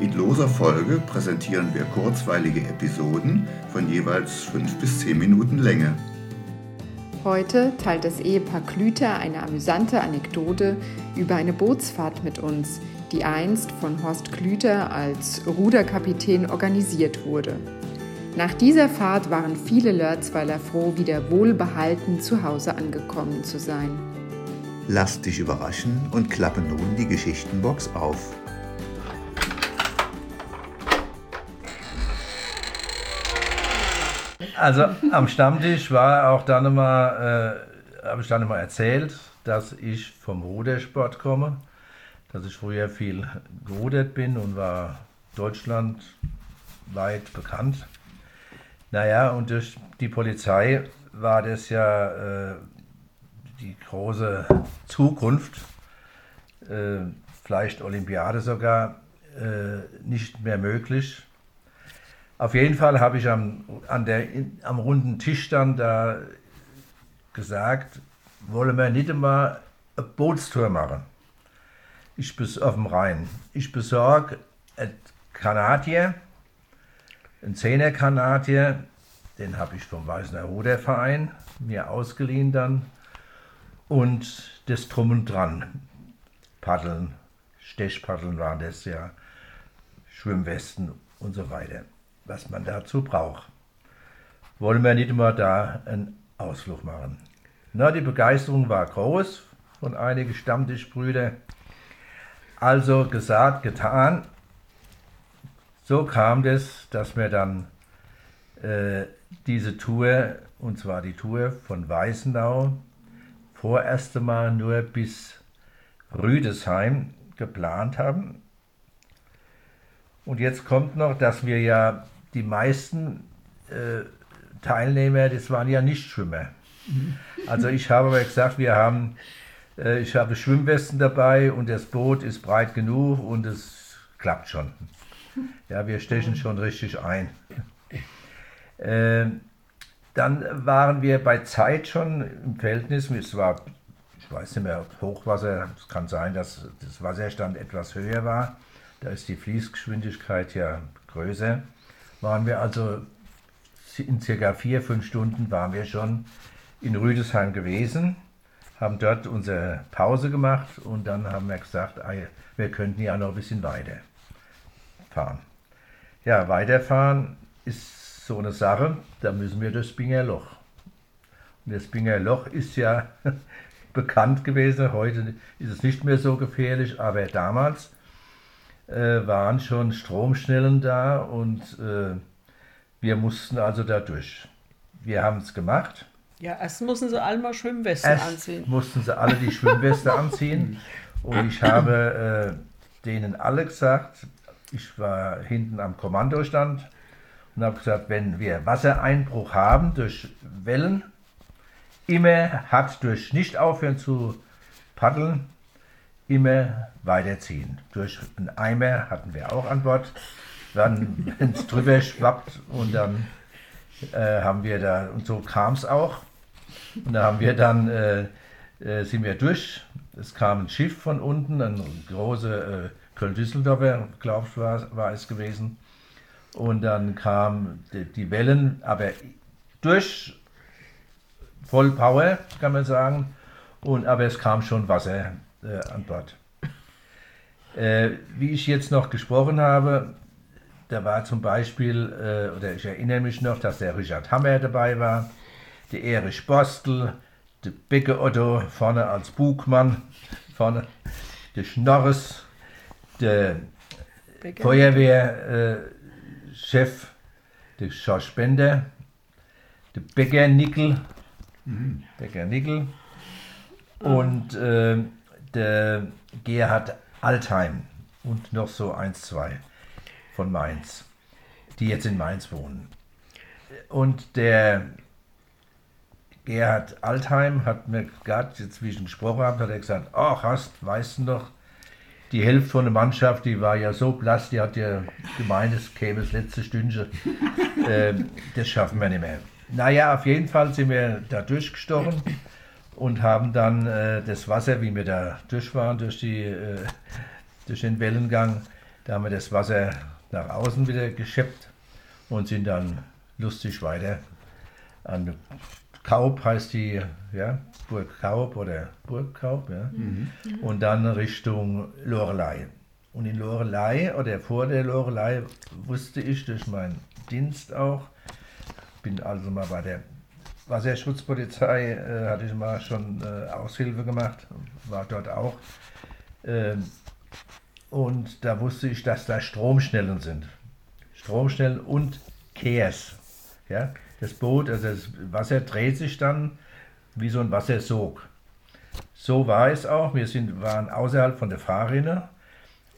In loser Folge präsentieren wir kurzweilige Episoden von jeweils 5 bis 10 Minuten Länge. Heute teilt das Ehepaar Klüter eine amüsante Anekdote über eine Bootsfahrt mit uns, die einst von Horst Klüter als Ruderkapitän organisiert wurde. Nach dieser Fahrt waren viele Lörzweiler froh, wieder wohlbehalten zu Hause angekommen zu sein. Lass dich überraschen und klappe nun die Geschichtenbox auf. Also am Stammtisch war auch dann immer, äh, habe ich dann immer erzählt, dass ich vom Rudersport komme, dass ich früher viel gerudert bin und war deutschlandweit bekannt. Naja, und durch die Polizei war das ja äh, die große Zukunft, äh, vielleicht Olympiade sogar, äh, nicht mehr möglich. Auf jeden Fall habe ich am, an der, am runden Tisch dann da gesagt, wollen wir nicht einmal eine Bootstour machen. Ich bis auf dem Rhein. Ich besorge ein Kanadier, einen Zehner-Kanadier, den habe ich vom Weißener Ruderverein mir ausgeliehen dann. Und das Drum und Dran. Paddeln, Stechpaddeln waren das ja, Schwimmwesten und so weiter was man dazu braucht. Wollen wir nicht immer da einen Ausflug machen. Na, die Begeisterung war groß von einigen Stammtischbrüder. Also gesagt, getan. So kam es, dass wir dann äh, diese Tour, und zwar die Tour von Weißenau, vorerst einmal nur bis Rüdesheim geplant haben. Und jetzt kommt noch, dass wir ja die meisten äh, Teilnehmer, das waren ja nicht Schwimmer. Also ich habe aber gesagt, wir haben, äh, ich habe Schwimmwesten dabei und das Boot ist breit genug und es klappt schon. Ja, wir stechen schon richtig ein. Äh, dann waren wir bei Zeit schon im Verhältnis, es war, ich weiß nicht mehr, Hochwasser, es kann sein, dass das Wasserstand etwas höher war. Da ist die Fließgeschwindigkeit ja größer waren wir also in circa vier, fünf Stunden waren wir schon in Rüdesheim gewesen, haben dort unsere Pause gemacht und dann haben wir gesagt, wir könnten ja noch ein bisschen weiter fahren. Ja, weiterfahren ist so eine Sache, da müssen wir das Binger Loch. Und das Binger Loch ist ja bekannt gewesen, heute ist es nicht mehr so gefährlich, aber damals äh, waren schon Stromschnellen da und äh, wir mussten also da durch. Wir haben es gemacht. Ja, erst mussten sie alle mal Schwimmwesten erst anziehen. mussten sie alle die Schwimmweste anziehen. Und ich habe äh, denen alle gesagt, ich war hinten am Kommandostand und habe gesagt, wenn wir Wassereinbruch haben durch Wellen, immer hat durch nicht aufhören zu paddeln, immer weiterziehen. Durch einen Eimer hatten wir auch an Bord. Dann, wenn es drüber schwappt und dann äh, haben wir da, und so kam es auch. Und da haben wir dann, äh, äh, sind wir durch. Es kam ein Schiff von unten, ein große äh, Köln-Düsseldorfer, glaube ich, war, war es gewesen. Und dann kamen die, die Wellen, aber durch voll Power, kann man sagen. Und, aber es kam schon Wasser äh, an Bord. Äh, wie ich jetzt noch gesprochen habe, da war zum Beispiel, äh, oder ich erinnere mich noch, dass der Richard Hammer dabei war, der Erich Bostel, der Becke Otto vorne als Bugmann, vorne der Schnorres, der Feuerwehrchef, äh, der Schorsch Bender, der Bäcker Nickel, mhm. Bäcker Nickel und äh, der Gerhard Altheim und noch so eins, zwei von Mainz. die jetzt in Mainz wohnen. Und der Gerhard Altheim hat mir gerade jetzt, wie ich gesprochen habe, hat er gesagt, ach, hast, weißt du noch, die Hälfte von der Mannschaft, die war ja so blass, die hat ja gemeint, es käme das letzte Stündchen. äh, das schaffen wir nicht mehr. Naja, auf jeden Fall sind wir da durchgestochen und haben dann äh, das Wasser, wie wir da durch waren, durch, die, äh, durch den Wellengang, da haben wir das Wasser nach außen wieder geschöpft und sind dann lustig weiter an Kaub heißt die, ja, Burg Kaub oder Burg Kaub, ja. Mhm. Und dann Richtung Lorelei. Und in Lorelei oder vor der Lorelei wusste ich durch meinen Dienst auch, bin also mal bei der Wasserschutzpolizei, äh, hatte ich mal schon äh, Aushilfe gemacht, war dort auch. Ähm, und da wusste ich, dass da Stromschnellen sind. Stromschnellen und Kehrs. Ja? Das Boot, also das Wasser dreht sich dann wie so ein Wassersog. So war es auch. Wir sind, waren außerhalb von der Fahrrinne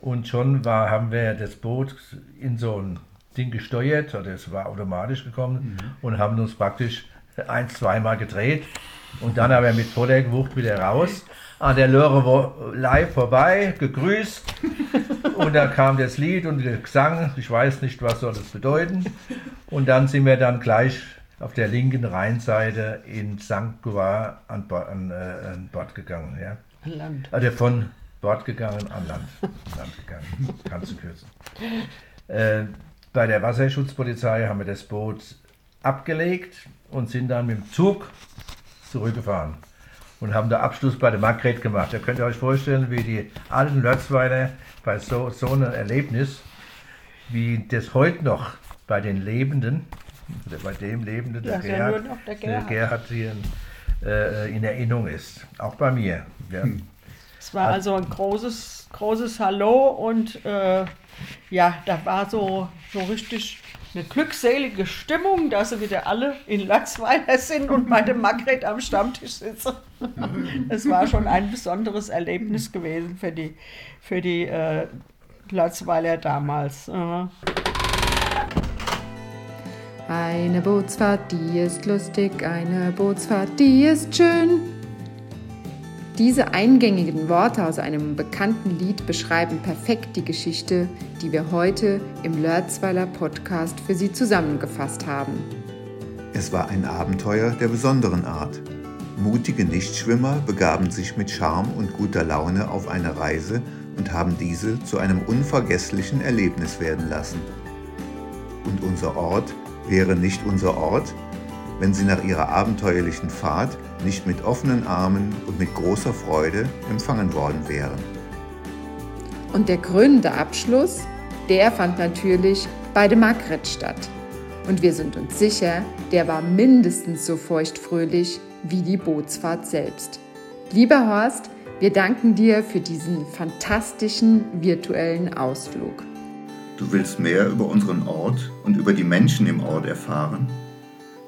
und schon war, haben wir das Boot in so ein Ding gesteuert, oder es war automatisch gekommen mhm. und haben uns praktisch ein, zweimal gedreht und dann haben wir mit voller Wucht wieder raus an der Lorelei vorbei, gegrüßt und da kam das Lied und der Gesang, ich weiß nicht, was soll das bedeuten und dann sind wir dann gleich auf der linken Rheinseite in St. Gouvard an, an, äh, an Bord gegangen. Ja? Land. Also von Bord gegangen an Land, Land gegangen, kannst du kürzen. Äh, bei der Wasserschutzpolizei haben wir das Boot abgelegt und sind dann mit dem Zug zurückgefahren und haben da Abschluss bei der Margret gemacht. Da könnt ihr euch vorstellen, wie die alten Lötzweiner bei so, so einem Erlebnis, wie das heute noch bei den Lebenden, bei dem Lebenden, der, ja, Gerhard, der, Gerhard. der Gerhard hier äh, in Erinnerung ist. Auch bei mir. Ja. Hm. Es war also ein großes, großes Hallo und äh, ja, da war so, so richtig eine glückselige Stimmung, dass sie wieder alle in Latzweiler sind und meine Margret am Stammtisch sitzen. Es war schon ein besonderes Erlebnis gewesen für die, für die äh, Latzweiler damals. Eine Bootsfahrt, die ist lustig, eine Bootsfahrt, die ist schön. Diese eingängigen Worte aus einem bekannten Lied beschreiben perfekt die Geschichte, die wir heute im Lörzweiler Podcast für Sie zusammengefasst haben. Es war ein Abenteuer der besonderen Art. Mutige Nichtschwimmer begaben sich mit Charme und guter Laune auf eine Reise und haben diese zu einem unvergesslichen Erlebnis werden lassen. Und unser Ort wäre nicht unser Ort, wenn sie nach ihrer abenteuerlichen Fahrt nicht mit offenen Armen und mit großer Freude empfangen worden wären. Und der krönende Abschluss, der fand natürlich bei dem Margret statt. Und wir sind uns sicher, der war mindestens so feuchtfröhlich wie die Bootsfahrt selbst. Lieber Horst, wir danken dir für diesen fantastischen virtuellen Ausflug. Du willst mehr über unseren Ort und über die Menschen im Ort erfahren?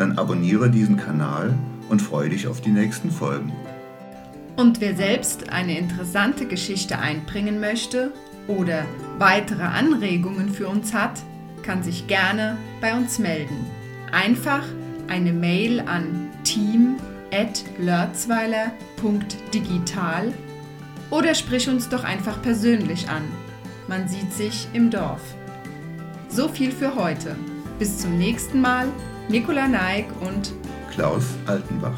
Dann abonniere diesen Kanal und freue dich auf die nächsten Folgen. Und wer selbst eine interessante Geschichte einbringen möchte oder weitere Anregungen für uns hat, kann sich gerne bei uns melden. Einfach eine Mail an team@lörzweiler.digital oder sprich uns doch einfach persönlich an. Man sieht sich im Dorf. So viel für heute. Bis zum nächsten Mal. Nikola Neig und Klaus Altenbach.